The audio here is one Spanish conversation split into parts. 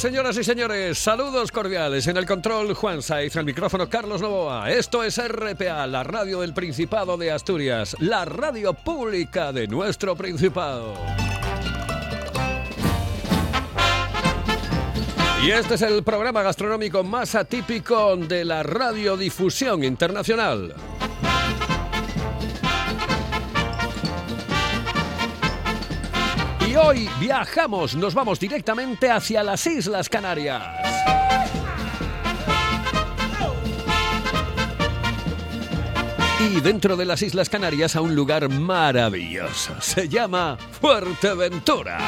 Señoras y señores, saludos cordiales. En el control, Juan Saiz, el micrófono, Carlos Novoa. Esto es RPA, la radio del Principado de Asturias, la radio pública de nuestro Principado. Y este es el programa gastronómico más atípico de la radiodifusión internacional. Y hoy viajamos, nos vamos directamente hacia las Islas Canarias. Y dentro de las Islas Canarias a un lugar maravilloso. Se llama Fuerteventura.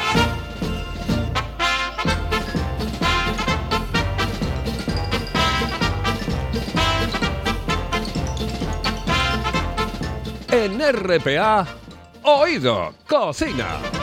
En RPA, Oído Cocina.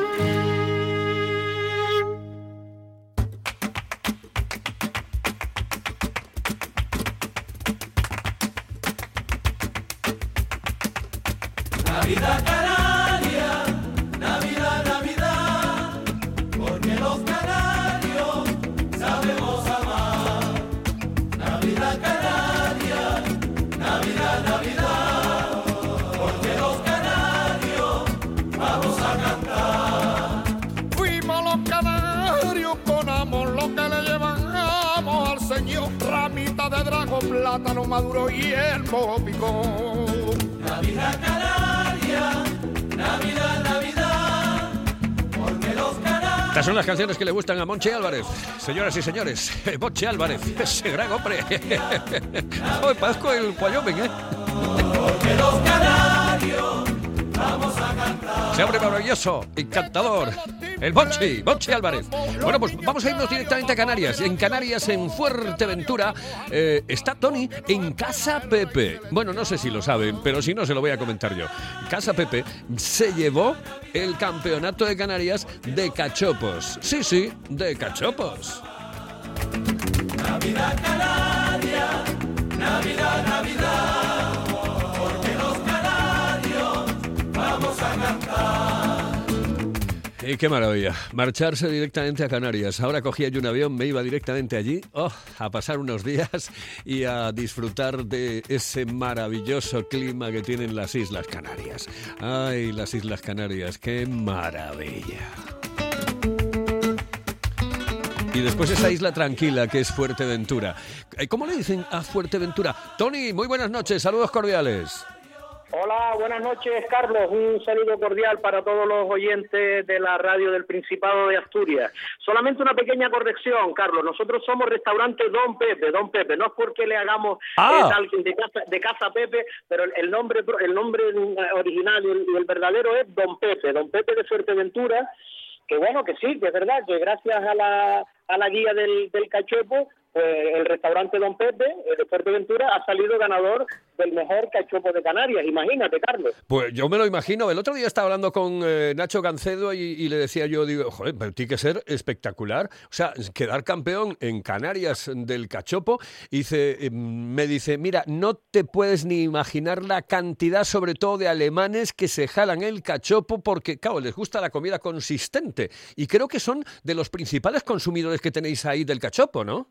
Plátano maduro y el mojo Navidad Canaria, Navidad, Navidad, porque los canarios... Estas son las canciones que le gustan a Monche Álvarez. Señoras y señores, Monche Álvarez, ese gran hombre. Hoy Pasco el Wyoming, ¿eh? Porque los canarios vamos a cantar. Ese hombre maravilloso, encantador. El Bochi, Bochi Álvarez. Bueno, pues vamos a irnos directamente a Canarias. En Canarias, en Fuerteventura, eh, está Tony en Casa Pepe. Bueno, no sé si lo saben, pero si no, se lo voy a comentar yo. Casa Pepe se llevó el campeonato de Canarias de cachopos. Sí, sí, de cachopos. Navidad Canaria, Navidad, Y qué maravilla. Marcharse directamente a Canarias. Ahora cogía yo un avión, me iba directamente allí oh, a pasar unos días y a disfrutar de ese maravilloso clima que tienen las Islas Canarias. Ay, las Islas Canarias, qué maravilla. Y después esa isla tranquila que es Fuerteventura. Eh, ¿Cómo le dicen a Fuerteventura? Tony, muy buenas noches, saludos cordiales. Hola, buenas noches, Carlos. Un saludo cordial para todos los oyentes de la radio del Principado de Asturias. Solamente una pequeña corrección, Carlos. Nosotros somos restaurante Don Pepe, Don Pepe. No es porque le hagamos Ah. eh, tal- de, casa, de Casa Pepe, pero el, nombre el nombre original y el, verdadero es Don Pepe, Don Pepe de Fuerteventura. Que bueno, que sí, que es verdad, que gracias a la, a la guía del, del cachopo, pues el restaurante Don Pepe eh, de Fuerteventura ha salido ganador del mejor cachopo de Canarias. Imagínate, Carlos. Pues yo me lo imagino. El otro día estaba hablando con eh, Nacho Gancedo y, le decía yo, digo, joder, pero tiene que ser espectacular. O sea, quedar campeón en Canarias del cachopo. Y dice, eh, me dice, mira, no te puedes ni imaginar la cantidad, sobre todo de alemanes, que se jalan el cachopo porque, claro, les gusta la comida consistente. Y creo que son de los principales consumidores que tenéis ahí del cachopo, ¿no?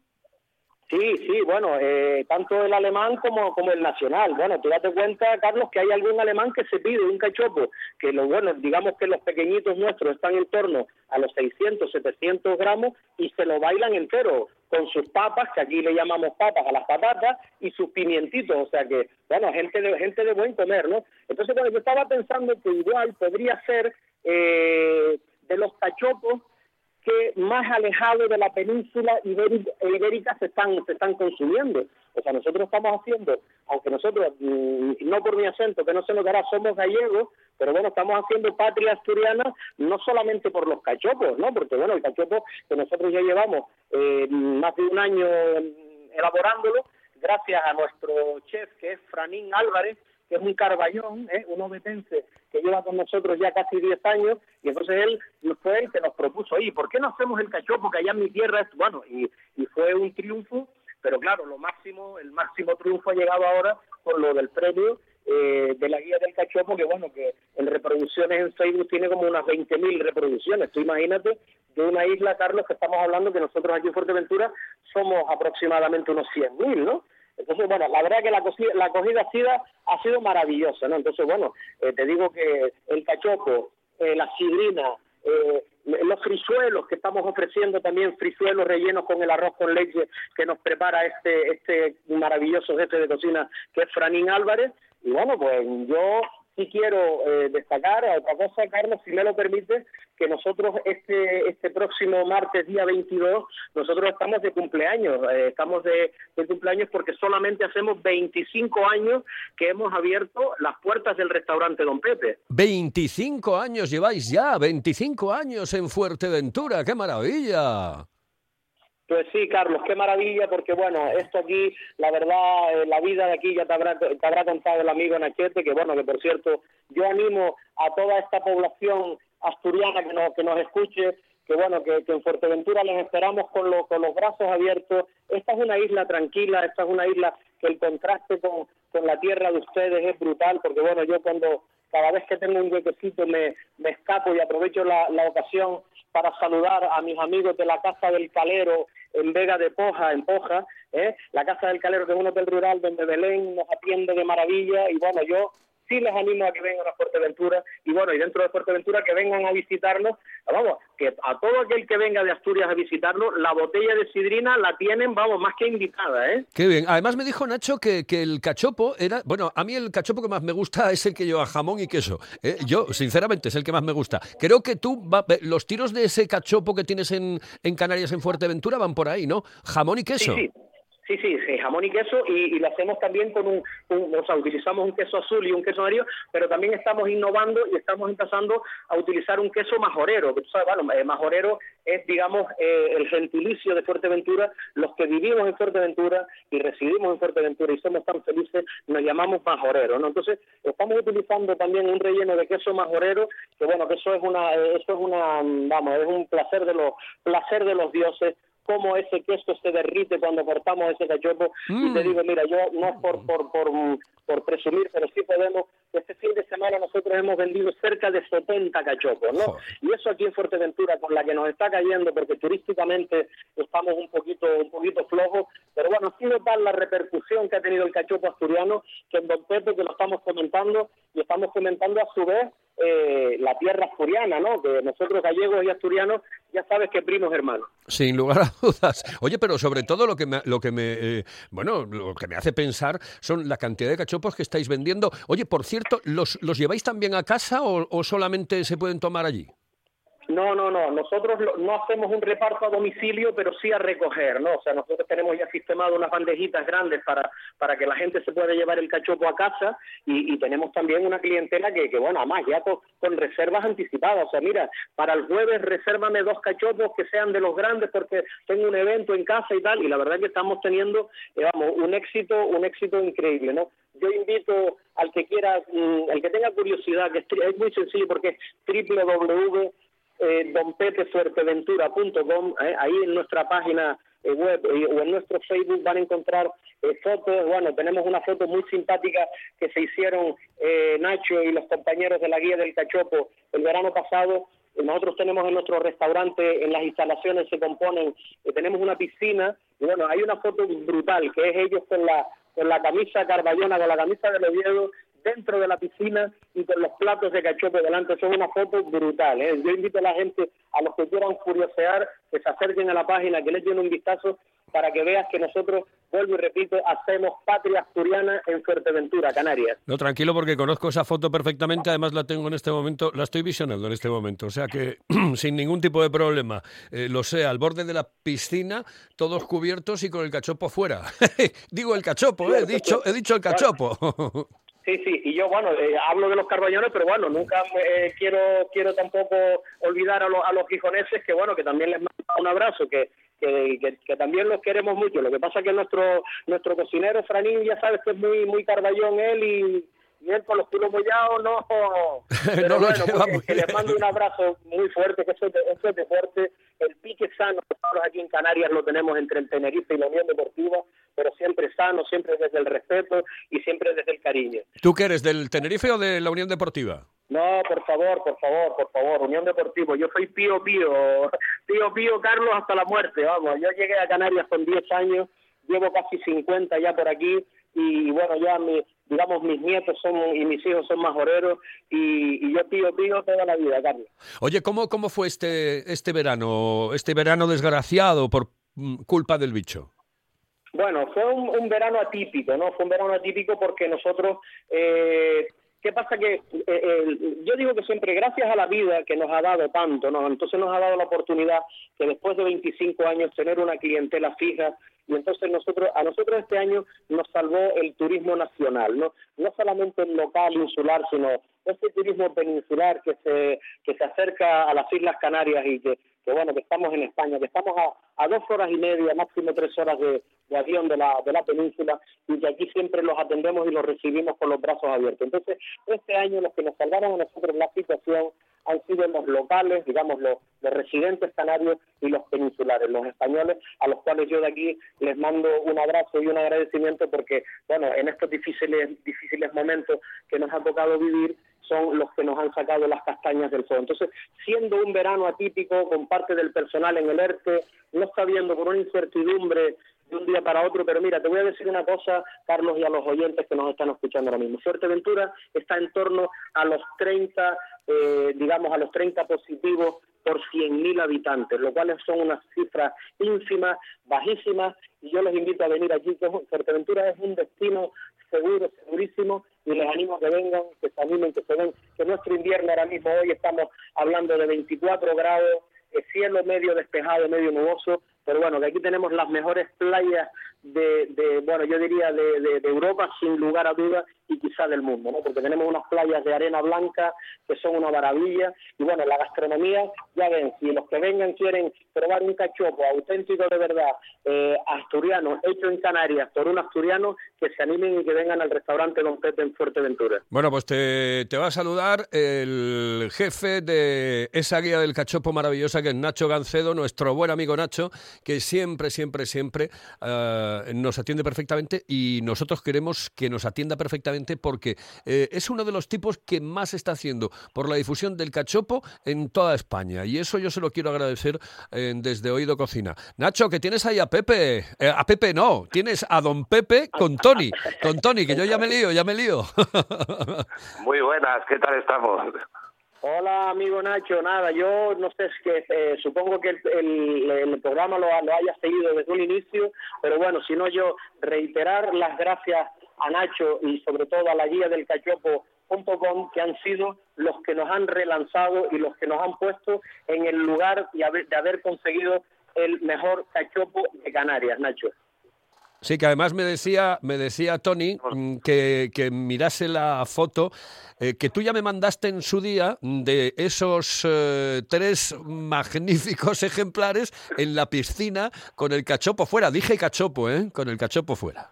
Sí, sí, bueno, eh, tanto el alemán como, como el nacional. Bueno, tú date cuenta, Carlos, que hay algún alemán que se pide un cachopo, que lo bueno, digamos que los pequeñitos nuestros están en torno a los 600, 700 gramos y se lo bailan entero con sus papas, que aquí le llamamos papas a las patatas, y sus pimientitos, o sea que, bueno, gente de, gente de buen comer, ¿no? Entonces, bueno, yo estaba pensando que igual podría ser eh, de los cachopos que más alejados de la península ibérica, ibérica se están se están consumiendo. O sea, nosotros estamos haciendo, aunque nosotros, mm, no por mi acento, que no se notará, somos gallegos, pero bueno, estamos haciendo patria asturiana no solamente por los cachopos, ¿no? Porque bueno, el cachopo que nosotros ya llevamos eh, más de un año mm, elaborándolo, gracias a nuestro chef que es Franín Álvarez, que es un carballón, ¿eh? un obetense que lleva con nosotros ya casi 10 años, y entonces él fue el que nos propuso, ¿y por qué no hacemos el cachopo que allá en mi tierra es bueno? Y, y fue un triunfo, pero claro, lo máximo, el máximo triunfo ha llegado ahora con lo del premio eh, de la guía del cachopo, que bueno, que en reproducciones en Facebook tiene como unas 20.000 reproducciones. Tú imagínate de una isla, Carlos, que estamos hablando que nosotros aquí en Fuerteventura somos aproximadamente unos 100.000, ¿no? Entonces, bueno, la verdad que la, cosi- la acogida ha sido, ha sido maravillosa, ¿no? Entonces, bueno, eh, te digo que el cachopo, eh, la sidrina, eh, los frisuelos que estamos ofreciendo también, frisuelos rellenos con el arroz con leche que nos prepara este, este maravilloso jefe de cocina que es Franín Álvarez. Y bueno, pues yo sí quiero eh, destacar a otra cosa, Carlos, si me lo permite, que nosotros este este próximo martes, día 22, nosotros estamos de cumpleaños, eh, estamos de, de cumpleaños porque solamente hacemos 25 años que hemos abierto las puertas del restaurante Don Pepe. 25 años lleváis ya, 25 años en Fuerteventura, qué maravilla. Pues sí, Carlos, qué maravilla, porque bueno, esto aquí, la verdad, eh, la vida de aquí ya te habrá, te habrá contado el amigo Nachete, que bueno, que por cierto, yo animo a toda esta población asturiana que nos, que nos escuche, que bueno, que, en Fuerteventura les esperamos con, lo- con los brazos abiertos. Esta es una isla tranquila, esta es una isla que el contraste con, con la tierra de ustedes es brutal, porque bueno, yo cuando cada vez que tengo un huequecito me, me escapo y aprovecho la, la ocasión para saludar a mis amigos de la Casa del Calero en Vega de Poja, en Poja, ¿eh? la Casa del Calero que es un hotel rural donde Belén nos atiende de maravilla y bueno, yo sí les animo a que vengan a Fuerteventura y bueno, y dentro de Fuerteventura que vengan a visitarnos, vamos, que a todo aquel que venga de Asturias a visitarnos, la botella de sidrina la tienen, vamos, más que invitada, ¿eh? Qué bien. Además me dijo Nacho que, que el cachopo era... Bueno, a mí el cachopo que más me gusta es el que lleva jamón y queso. ¿eh? Yo, sinceramente, es el que más me gusta. Creo que tú, va- los tiros de ese cachopo que tienes en, en Canarias, en Fuerteventura, van por ahí, ¿no? Jamón y queso. Sí, sí. Sí, sí, sí, jamón y queso y, y lo hacemos también con un, un- o sea, utilizamos un queso azul y un queso amarillo, pero también estamos innovando y estamos empezando a utilizar un queso majorero, que tú sabes, bueno, eh, majorero es, digamos, eh, el gentilicio de Fuerteventura, los que vivimos en Fuerteventura y residimos en Fuerteventura y somos tan felices, nos llamamos majorero, ¿no? Entonces, estamos utilizando también un relleno de queso majorero, que bueno, que eso es una, eh, eso es una, vamos, es un placer de los, placer de los dioses, cómo ese queso se derrite cuando cortamos ese cachopo. Y te digo, mira, yo no es por, por, por, mm, por presumir, pero sí podemos, este fin de semana nosotros hemos vendido cerca de 70 cachopos, ¿no? Joder. Y eso aquí en Fuerteventura, con la que nos está cayendo, porque turísticamente estamos un poquito, un poquito flojos, pero bueno, sí nos la repercusión que ha tenido el cachopo asturiano, que en Don Pepe, que lo estamos comentando, y estamos comentando a su vez eh, la tierra asturiana, ¿no? Que nosotros gallegos y asturianos, ya sabes que primos hermanos. Sin lugar a dudas. Oye, pero sobre todo lo que me, lo que me, eh, bueno, lo que me hace pensar son la cantidad de cachopos que estáis vendiendo. Oye, por cierto, ¿los, los lleváis también a casa o, o solamente se pueden tomar allí? No, no, no. Nosotros no hacemos un reparto a domicilio, pero sí a recoger, ¿no? O sea, nosotros tenemos ya sistemado unas bandejitas grandes para, para que la gente se pueda llevar el cachopo a casa y, tenemos también una clientela que, que bueno, además ya con, reservas anticipadas. O sea, mira, para el jueves resérvame dos cachopos que sean de los grandes porque tengo un evento en casa y tal. Y la verdad es que estamos teniendo, eh, vamos, un éxito, un éxito increíble, ¿no? Yo invito al que quiera, mm, al que tenga curiosidad, que es muy sencillo porque es www eh, donpepefuerteventura.com, eh, ahí en nuestra página eh, web eh, o en nuestro Facebook van a encontrar eh, fotos, bueno, tenemos una foto muy simpática que se hicieron Nacho y los compañeros de la Guía del Cachopo el verano pasado, nosotros tenemos en nuestro restaurante, en las instalaciones se componen, tenemos una piscina, y bueno, hay una foto brutal, que es ellos con la, con la camisa carballona, con la camisa del Oviedo, dentro de la piscina y con los platos de cachopo delante. Eso es una foto brutal. ¿eh? Yo invito a la gente, a los que quieran curiosear, que se acerquen a la página, que les den un vistazo para que veas que nosotros, vuelvo y repito, hacemos patria asturiana en Fuerteventura, Canarias. No, tranquilo, porque conozco esa foto perfectamente. Además, la tengo en este momento, la estoy visionando en este momento. O sea que sin ningún tipo de problema. Eh, lo sé, al borde de la piscina, todos cubiertos y con el cachopo fuera. Digo el cachopo, ¿eh? he dicho, he dicho el cachopo. Sí, sí, y yo, bueno, eh, hablo de los carballones, pero bueno, nunca eh, quiero quiero tampoco olvidar a, los a los gijoneses que, bueno, que también les mando un abrazo, que, que, que, que también los queremos mucho. Lo que pasa es que nuestro nuestro cocinero, Franín, ya sabes que es muy muy carballón él y, y él con los culos mollados, no... Pero No lo bueno, lleva muy que les mando un abrazo muy fuerte, que eso es de, eso es de fuerte. El pique sano, nosotros aquí en Canarias lo tenemos entre el Tenerife y la Unión Deportiva, pero siempre sano, siempre desde el respeto y siempre desde el cariño. ¿Tú qué eres, del Tenerife o de la Unión Deportiva? No, por favor, por favor, por favor, Unión Deportivo. Yo soy pío pío, pío pío Carlos hasta la muerte, vamos. Yo llegué a Canarias con 10 años, llevo casi 50 ya por aquí y bueno, ya mi, digamos mis nietos son y mis hijos son majoreros y, y yo pío pío toda la vida, Carlos. Oye, ¿cómo, cómo fue este, este verano, este verano desgraciado por mm, culpa del bicho? Bueno, fue un, verano atípico, ¿no? Fue un verano atípico porque nosotros, eh, ¿qué pasa? Que eh, yo digo que siempre, gracias a la vida que nos ha dado tanto, ¿no? Entonces nos ha dado la oportunidad que después de 25 años tener una clientela fija y entonces nosotros a nosotros este año nos salvó el turismo nacional, ¿no? No solamente el local insular, sino este turismo peninsular que se que se acerca a las Islas Canarias y que, que bueno, que estamos en España, que estamos a, dos horas y media, máximo tres horas de, de avión de la, de la península y que aquí siempre los atendemos y los recibimos con los brazos abiertos. Entonces, este año los que nos salvaron a nosotros la situación han sido los locales, digamos, los, los residentes canarios y los peninsulares, los españoles, a los cuales yo de aquí les mando un abrazo y un agradecimiento porque, bueno, en estos difíciles, difíciles momentos que nos ha tocado vivir, son los que nos han sacado las castañas del fuego. Entonces, siendo un verano atípico, con parte del personal en el ERTE, no sabiendo con una incertidumbre de un día para otro, pero mira, te voy a decir una cosa, Carlos, y a los oyentes que nos están escuchando ahora mismo. Fuerteventura está en torno a los 30, eh, digamos, a los 30 positivos por 100.000 habitantes, lo cual son unas cifras ínfimas, bajísimas, y yo les invito a venir aquí, que Fuerteventura es un destino seguro, segurísimo, y les animo a que vengan, que se animen, que se ven, que nuestro invierno ahora mismo, hoy estamos hablando de 24 grados, eh, cielo medio despejado, medio nuboso, pero bueno, que aquí tenemos las mejores playas de, de bueno, yo diría de, de, Europa, sin lugar a dudas, y quizá del mundo, ¿no? Porque tenemos unas playas de arena blanca que son una maravilla, y bueno, la gastronomía, ya ven, si los que vengan quieren probar un cachopo auténtico de verdad, eh, asturiano, hecho en Canarias, por un asturiano, que se animen y que vengan al restaurante Don Pepe en Fuerteventura. Bueno, pues te, te va a saludar el jefe de esa guía del cachopo maravillosa que es Nacho Gancedo, nuestro buen amigo Nacho, que siempre, siempre, siempre eh, nos atiende perfectamente y nosotros queremos que nos atienda perfectamente porque eh, es uno de los tipos que más está haciendo por la difusión del cachopo en toda España y eso yo se lo quiero agradecer eh, desde Oído Cocina. Nacho, que tienes ahí a Pepe, eh, a Pepe no, tienes a Don Pepe con Tony, con Tony, que yo ya me lío, ya me lío. Muy buenas, ¿qué tal estamos? Hola, amigo Nacho. Nada, yo no sé, es que eh, supongo que el, el- programa lo, lo haya seguido desde un inicio, pero bueno, si no yo reiterar las gracias a Nacho y sobre todo a la guía del cachopo que han sido los que nos han relanzado y los que nos han puesto en el lugar de haber, de haber conseguido el mejor cachopo de Canarias, Nacho. Sí, que además me decía, me decía Tony mm, que, que mirase la foto eh, que tú ya me mandaste en su día de esos eh, tres magníficos ejemplares en la piscina con el cachopo fuera. Dije cachopo, ¿eh? Con el cachopo fuera.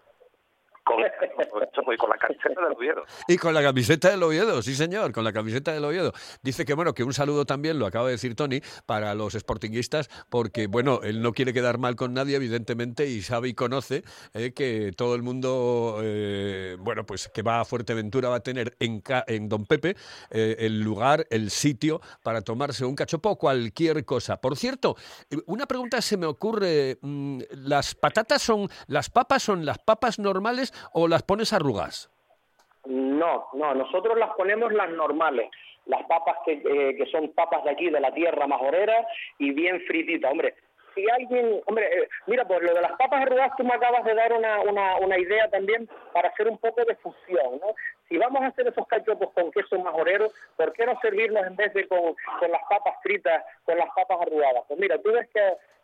Y con la camiseta del Oviedo. Y con la camiseta del Oviedo, sí señor, con la camiseta del Oviedo. Dice que bueno, que un saludo también, lo acaba de decir Tony, para los sportinguistas, porque bueno, él no quiere quedar mal con nadie, evidentemente, y sabe y conoce eh, que todo el mundo, eh, bueno, pues que va a Fuerteventura va a tener en, en Don Pepe eh, el lugar, el sitio para tomarse un cachopo o cualquier cosa. Por cierto, una pregunta se me ocurre, mm, ¿las patatas son, las papas son las papas normales o las pones arrugadas? No, no, nosotros las ponemos las normales, las papas que, eh, que son papas de aquí, de la tierra majorera y bien frititas. Hombre, si alguien, hombre, eh, mira, pues lo de las papas arrugadas tú me acabas de dar una, una, una idea también para hacer un poco de fusión, ¿no? Si vamos a hacer esos cachopos con queso majorero, ¿por qué no servirnos en vez de con, con las papas fritas, con las papas arrugadas? Pues mira, tú ves que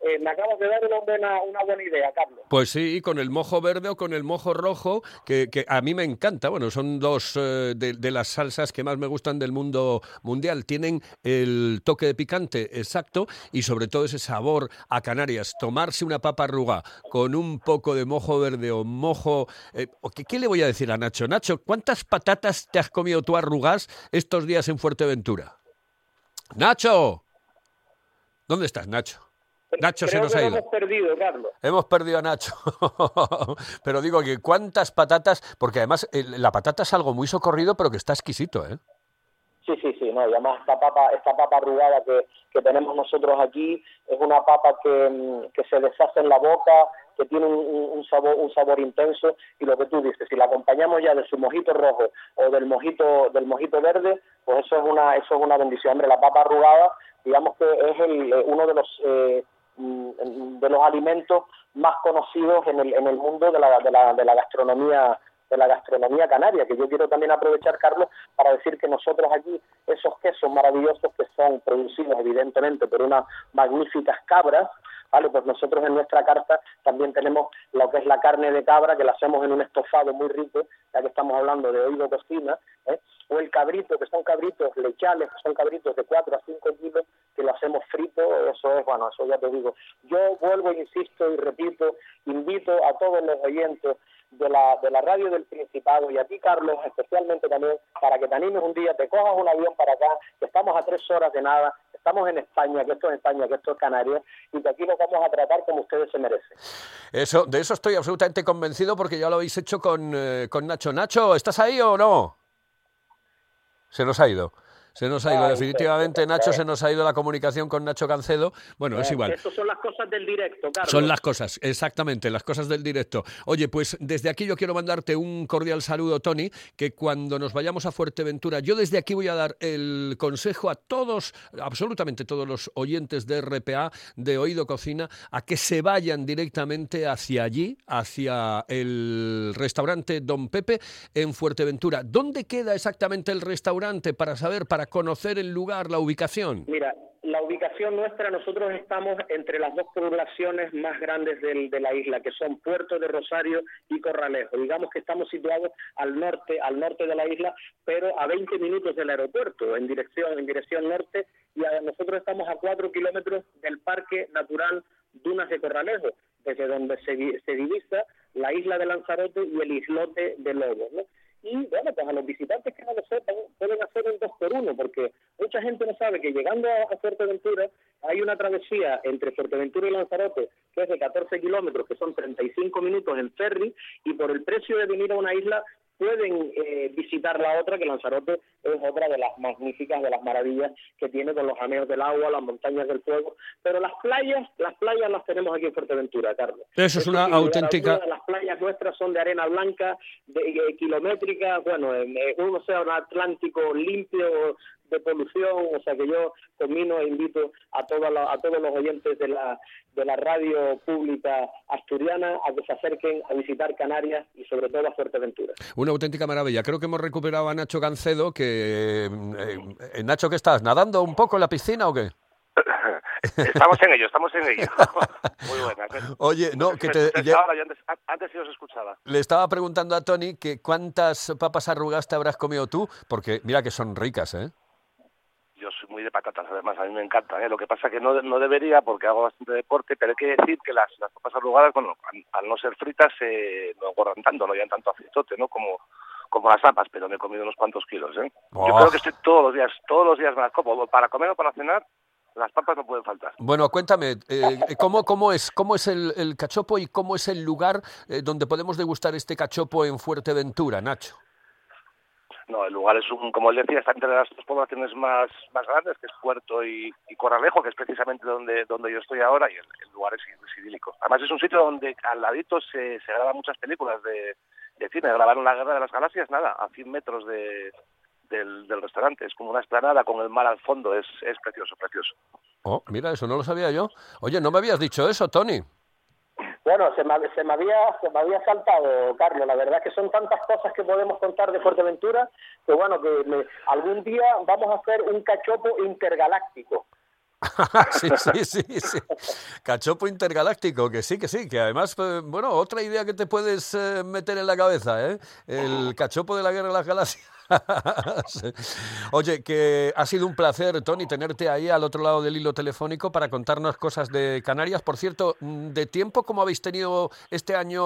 eh, me acabas de dar una buena, una buena idea, Carlos. Pues sí, con el mojo verde o con el mojo rojo, que, que a mí me encanta. Bueno, son dos eh, de, las salsas que más me gustan del mundo mundial. Tienen el toque de picante exacto y sobre todo ese sabor a Canarias. Tomarse una papa arruga con un poco de mojo verde o mojo... eh, ¿qué, qué le voy a decir a Nacho? Nacho, ¿cuántas patatas te has comido tú arrugas estos días en Fuerteventura? ¡Nacho! ¿Dónde estás, Nacho? Nacho se nos que ha ido. hemos perdido, Carlos. Hemos perdido a Nacho. pero digo que cuántas patatas, porque además la patata es algo muy socorrido, pero que está exquisito, ¿eh? Sí, sí, sí, no, y además esta papa, esta papa arrugada que, que tenemos nosotros aquí es una papa que, que se deshace en la boca, que tiene un, sabor, un sabor intenso, y lo que tú dices, si la acompañamos ya de su mojito rojo o del mojito, del mojito verde, pues eso es una, eso es una bendición. Hombre, la papa arrugada, digamos que es el, eh, uno de los eh, mm, de los alimentos más conocidos en el, en el mundo de la, de la, de la gastronomía de la gastronomía canaria, que yo quiero también aprovechar, Carlos, para decir que nosotros aquí, esos quesos maravillosos que son producidos evidentemente por unas magníficas cabras, ¿vale? Pues nosotros en nuestra carta también tenemos lo que es la carne de cabra, que la hacemos en un estofado muy rico, ya que estamos hablando de oído cocina, ¿eh? o el cabrito, que son cabritos lechales, que son cabritos de 4 a 5 kilos, que lo hacemos frito, eso es, bueno, eso ya te digo. Yo vuelvo, insisto y repito, invito a todos los oyentes de la, de la radio del Principado y a ti, Carlos, especialmente también, para que te animes un día, te cojas un avión para acá, que estamos a tres horas de nada, estamos en España, que esto es España, que esto es Canarias, y que aquí los vamos a tratar como ustedes se merecen. Eso, de eso estoy absolutamente convencido porque ya lo habéis hecho con, eh, con Nacho. Nacho, ¿estás ahí o no? Se nos ha ido. Se nos ha ido, Ay, definitivamente Nacho, se nos ha ido la comunicación con Nacho Cancedo. Bueno, es igual. Estas son las cosas del directo, Carlos. Son las cosas, exactamente, las cosas del directo. Oye, pues desde aquí yo quiero mandarte un cordial saludo, Tony, que cuando nos vayamos a Fuerteventura, yo desde aquí voy a dar el consejo a todos, absolutamente todos los oyentes de RPA, de Oído Cocina, a que se vayan directamente hacia allí, hacia el restaurante Don Pepe en Fuerteventura. ¿Dónde queda exactamente el restaurante para saber, para conocer el lugar, la ubicación? Mira, la ubicación nuestra, nosotros estamos entre las dos poblaciones más grandes del- de la isla, que son Puerto de Rosario y Corralejo. Digamos que estamos situados al norte, al norte de la isla, pero a 20 minutos del aeropuerto, en dirección, en dirección norte, y a- nosotros estamos a 4 kilómetros del Parque Natural Dunas de Corralejo, desde donde se, se divisa la isla de Lanzarote y el islote de Lobos, ¿no? Y bueno, pues a los visitantes que no lo sepan, pueden hacer un dos por uno, porque mucha gente no sabe que llegando a Fuerteventura hay una travesía entre Fuerteventura y Lanzarote que es de 14 kilómetros, que son 35 minutos en ferry, y por el precio de venir a una isla pueden eh, visitar la otra, que Lanzarote es otra de las magníficas, de las maravillas que tiene con los jameos del agua, las montañas del fuego, pero las playas, las playas las tenemos aquí en Fuerteventura, Carlos. Eso es una auténtica- las playas nuestras son de arena blanca, de, eh, kilométrica, bueno, en, eh, un océano Atlántico limpio, de polución, o sea que yo termino e invito a, toda la- a todos los oyentes de la, de la radio pública asturiana a que se acerquen a visitar Canarias y sobre todo a Fuerteventura. Una auténtica maravilla. Creo que hemos recuperado a Nacho Gancedo, que... eh, eh, Nacho, ¿qué estás? ¿Nadando un poco en la piscina o qué? Estamos en ello, estamos en ello. Muy buenas. Oye, no, que te... Ya- ahora, yo antes, antes sí os escuchaba. Le estaba preguntando a Tony que cuántas papas arrugas te habrás comido tú, porque mira que son ricas, ¿eh? Soy muy de patatas, además, a mí me encantan. ¿eh? Lo que pasa que no, no debería porque hago bastante deporte, pero hay que decir que las, las papas arrugadas, bueno, al, al no ser fritas, eh, no engordan tanto, no llevan tanto aceitote, ¿no? Como, como las papas, pero me he comido unos cuantos kilos, ¿eh? Yo creo que estoy todos los días, todos los días me las como. Para comer o para cenar, las papas no pueden faltar. Bueno, cuéntame, eh, ¿cómo, cómo es, cómo es el, el cachopo y cómo es el lugar eh, donde podemos degustar este cachopo en Fuerteventura, Nacho? No, el lugar es un, como él decía, está entre las dos poblaciones más, más grandes, que es Puerto y, y Corralejo, que es precisamente donde, donde yo estoy ahora, y el, lugar es, es idílico. Además es un sitio donde al ladito se, se graban muchas películas de, de cine. Grabaron La Guerra de las Galaxias, nada, a 100 metros de, del, del restaurante. Es como una esplanada con el mar al fondo, es, es precioso, precioso. Oh, mira, eso no lo sabía yo. Oye, no me habías dicho eso, Tony. Bueno, se me, se me había se me había saltado, Carlos. La verdad que son tantas cosas que podemos contar de Fuerteventura que bueno que me- algún día vamos a hacer un cachopo intergaláctico. sí, sí, sí, sí. Cachopo intergaláctico, que sí, que sí, que además, eh, bueno, otra idea que te puedes eh, meter en la cabeza, ¿eh? El cachopo de la guerra de las galaxias. Oye, que ha sido un placer, Tony, tenerte ahí al otro lado del hilo telefónico para contarnos cosas de Canarias. Por cierto, mm, de tiempo, ¿cómo habéis tenido este año?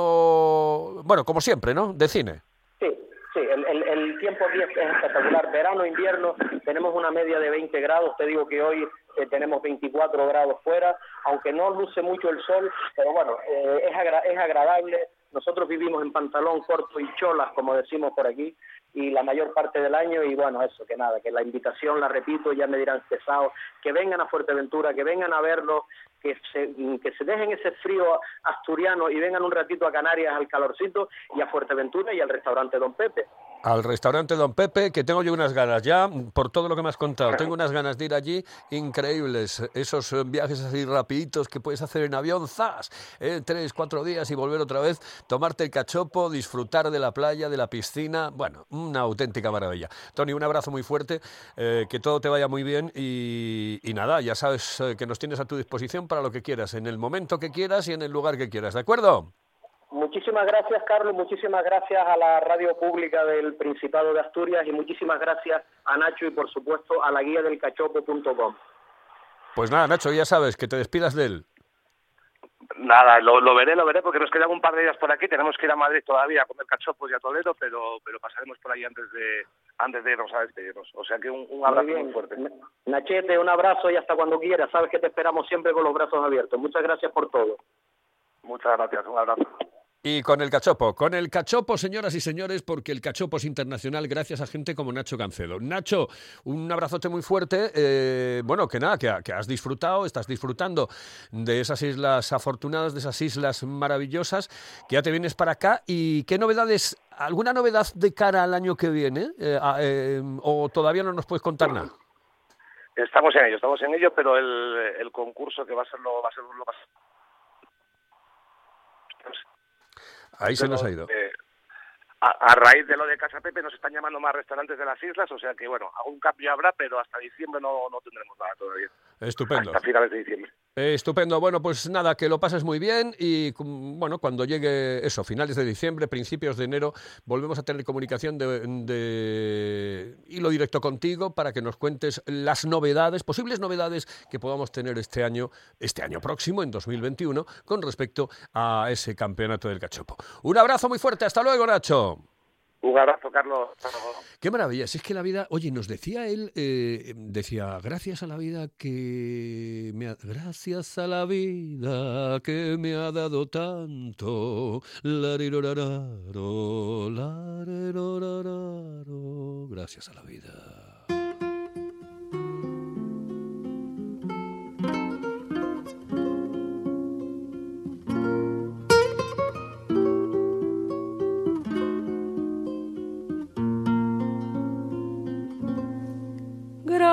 Bueno, como siempre, ¿no? De cine. Sí, sí, el, el, el tiempo aquí es espectacular. Verano, invierno, tenemos una media de 20 grados. Te digo que hoy eh, tenemos 24 grados fuera, aunque no luce mucho el sol, pero bueno, eh, es, agra- es agradable. Nosotros vivimos en pantalón corto y cholas, como decimos por aquí, y la mayor parte del año, y bueno, eso, que nada, que la invitación, la repito, ya me dirán pesado, que vengan a Fuerteventura, que vengan a verlo, que se, que se dejen ese frío asturiano y vengan un ratito a Canarias al calorcito y a Fuerteventura y al restaurante Don Pepe. Al restaurante Don Pepe, que tengo yo unas ganas ya, por todo lo que me has contado, tengo unas ganas de ir allí increíbles. Esos eh, viajes así rapiditos que puedes hacer en avión, ¡zas! Eh, tres, cuatro días y volver otra vez, tomarte el cachopo, disfrutar de la playa, de la piscina. Bueno, una auténtica maravilla. Tony, un abrazo muy fuerte, eh, que todo te vaya muy bien y, nada, ya sabes eh, que nos tienes a tu disposición para lo que quieras, en el momento que quieras y en el lugar que quieras, ¿de acuerdo? Muchísimas gracias, Carlos, muchísimas gracias a la radio pública del Principado de Asturias y muchísimas gracias a Nacho y, por supuesto, a la guía del cachopo.com. Pues nada, Nacho, ya sabes, que te despidas de él. Nada, lo, lo veré, lo veré, porque nos quedan un par de días por aquí. Tenemos que ir a Madrid todavía a comer cachopos y a Toledo, pero, pero pasaremos por ahí antes de antes de irnos a despedirnos. O sea que un, un abrazo Muy muy, fuerte. Nachete, un abrazo y hasta cuando quieras. Sabes que te esperamos siempre con los brazos abiertos. Muchas gracias por todo. Muchas gracias, un abrazo. Y con el cachopo, con el cachopo, señoras y señores, porque el cachopo es internacional gracias a gente como Nacho Cancedo. Nacho, un abrazote muy fuerte. eh, bueno, que nada, que, que has disfrutado, estás disfrutando de esas islas afortunadas, de esas islas maravillosas, que ya te vienes para acá. ¿Y qué novedades, alguna novedad de cara al año que viene? Eh, a- eh, ¿O todavía no nos puedes contar nada? Estamos en ello, estamos en ello, pero el, el concurso que va a ser lo va a ser lo más Ahí se nos ha ido. Eh, a, a raíz de lo de Casa Pepe nos están llamando más restaurantes de las islas, o sea que bueno, algún cambio habrá, pero hasta diciembre no, no tendremos nada todavía. Estupendo. Hasta finales de diciembre. Eh, Estupendo. Bueno, pues nada, que lo pases muy bien y cum- bueno, cuando llegue eso, finales de diciembre, principios de enero, volvemos a tener comunicación de, de hilo directo contigo para que nos cuentes las novedades, posibles novedades que podamos tener este año, este año próximo, en 2021, con respecto a ese campeonato del cachopo. Un abrazo muy fuerte. Hasta luego, Nacho. Un abrazo. Qué maravilla, si es que la vida, oye, nos decía él, eh, decía, gracias a la vida que me ha, gracias a la vida que me ha dado tanto, gracias a la vida.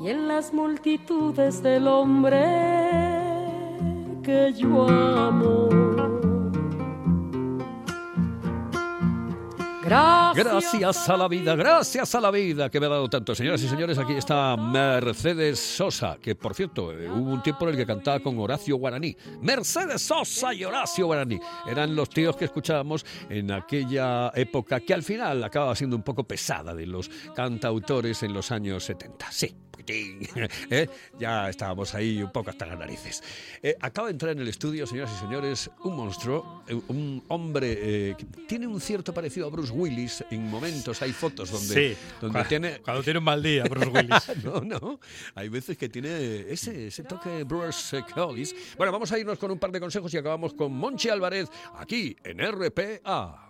y en las multitudes del hombre que yo amo. Gracias, Gracias a la vida, gracias a la vida que me ha dado tanto. Señoras y señores, aquí está Mercedes Sosa, que por cierto, eh, hubo un tiempo en el que cantaba con Horacio Guaraní. Mercedes Sosa y Horacio Guaraní eran los tíos que escuchábamos en aquella época que al final acababa siendo un poco pesada de los cantautores en los años 70. Sí. Poquitín, ¿eh? Ya estábamos ahí un poco hasta las narices. Eh, acaba de entrar en el estudio, señoras y señores, un monstruo, eh, un hombre eh, que tiene un cierto parecido a Bruce Willis en momentos. Hay fotos donde, Sí, donde cua- tiene. cuando tiene un mal día, Bruce Willis. no, no. Hay veces que tiene ese, ese toque Bruce Willis. Bueno, vamos a irnos con un par de consejos y acabamos con Monchi Álvarez aquí en RPA.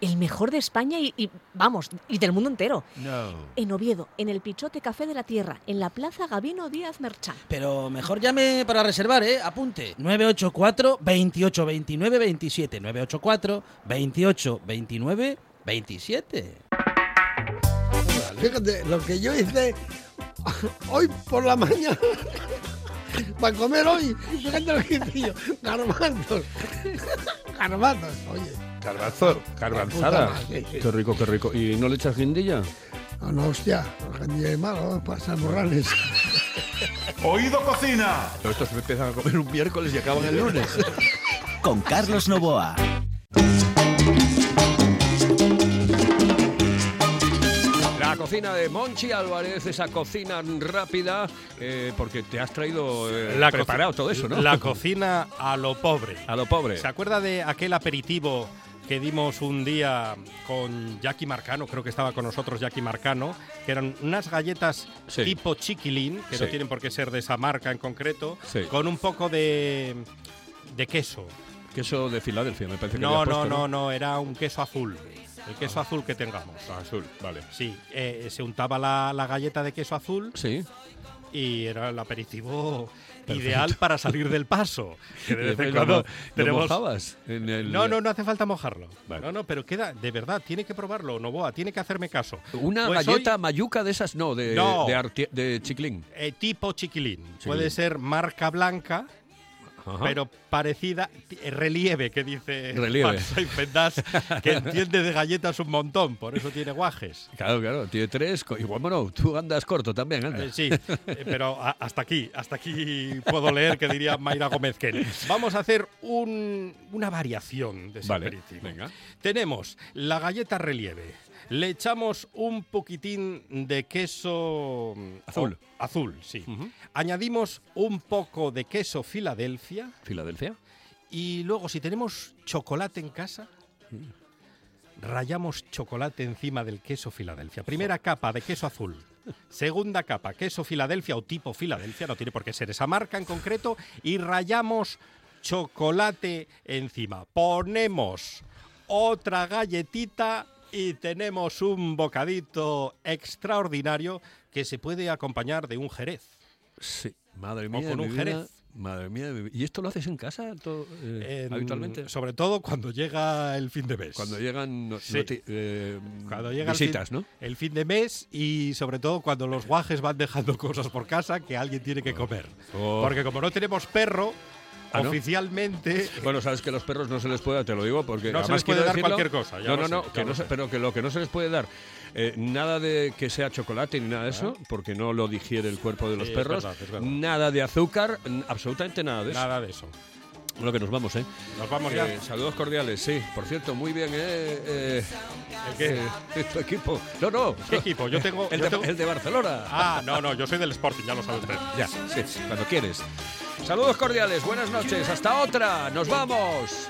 El mejor de España y, y, vamos, y del mundo entero. No. En Oviedo, en el Pichote Café de la Tierra, en la Plaza Gabino Díaz Merchán. Pero mejor llame para reservar, ¿eh? Apunte. 984 28 29 27. 984 28 29 27. Fíjate, lo que yo hice hoy por la mañana para comer hoy, fíjate lo que hice yo, garbanzos, garbanzos, oye. Garbanzo, garbanzada. Puta madre, sí, sí. Qué rico, qué rico. ¿Y no le echas guindilla? No, no, hostia, día de malo, pasa morrales. Oído Cocina. Estos se empiezan a comer un miércoles y acaban el lunes. Con Carlos Novoa. La cocina de Monchi Álvarez, esa cocina rápida, eh, porque te has traído eh, La preparado todo eso, ¿no? La cocina a lo pobre. A lo pobre. ¿Se acuerda de aquel aperitivo que dimos un día con Jackie Marcano? Creo que estaba con nosotros Jackie Marcano, que eran unas galletas Sí. tipo chiquilín, que no Sí. tienen por qué ser de esa marca en concreto, Sí. con un poco de, de queso. Queso de Filadelfia, me parece que No, había no, puesto, no, no, era un queso azul. El queso azul que tengamos. Azul, vale. Sí, eh, se untaba la, la galleta de queso azul Sí. y era el aperitivo Perfecto. ideal para salir del paso. Que de Y vez en después cuando lo mo- lo tenemos- mojabas en el- No, no, no hace falta mojarlo. Vale. No, no, pero queda, de verdad, tiene que probarlo, Novoa, tiene que hacerme caso. Una Pues galleta hoy, mayuca de esas, no, de, No. de, de chiclín. eh, tipo chiquilín. Chiquilín. Puede ser marca blanca, Ajá. pero parecida, eh, relieve, que dice Relieve. Saipendas, que entiende de galletas un montón, por eso tiene guajes. Claro, claro, tiene tres. Igual, bueno, tú andas corto también, anda. Eh, sí, eh, pero a- hasta aquí, hasta aquí puedo leer que diría Mayra Gómez Ken. Vamos a hacer un- una variación de ese Vale, venga. Tenemos la galleta relieve. Le echamos un poquitín de queso Azul. oh, azul, sí. Añadimos un poco de queso Filadelfia ¿Filadelfia? y luego si tenemos chocolate en casa, rayamos chocolate encima del queso Filadelfia. Primera capa de queso azul. Segunda capa, queso Filadelfia o tipo Filadelfia, no tiene por qué ser esa marca en concreto, y rayamos chocolate encima. Ponemos otra galletita y tenemos un bocadito extraordinario que se puede acompañar de un jerez. Sí. Madre O mía. con de un jerez. Madre mía, ¿y esto lo haces en casa todo, eh, En- habitualmente? Sobre todo cuando llega el fin de mes. Cuando llegan no- Sí. noti- eh, Cuando llega el visitas, fin, ¿no? El fin de mes y sobre todo cuando los guajes van dejando cosas por casa que alguien tiene que comer. Oh. Porque como no tenemos perro, Ah, ¿no? oficialmente Bueno, sabes que a los perros no se les puede dar, te lo digo porque No se les puede dar decirlo- cualquier cosa, ya no, no, sé, no, ya que no se- sé. pero que lo que no se les puede dar eh, nada de que sea chocolate ni nada de eso, porque no lo digiere el cuerpo de los Sí, es perros. verdad, es verdad. Nada de azúcar, absolutamente nada de eso. nada de eso. Bueno, que nos vamos, ¿eh? Nos vamos Eh, ya. saludos cordiales, sí. Por cierto, muy bien, ¿eh? eh ¿El qué? eh, tu equipo. No, no. ¿Qué equipo? Yo tengo- El, yo de, tengo- el de Barcelona. Ah, no, no, yo soy del Sporting, ya lo sabe usted. Ya, sí, cuando quieres. Saludos cordiales, buenas noches, hasta otra, nos vamos.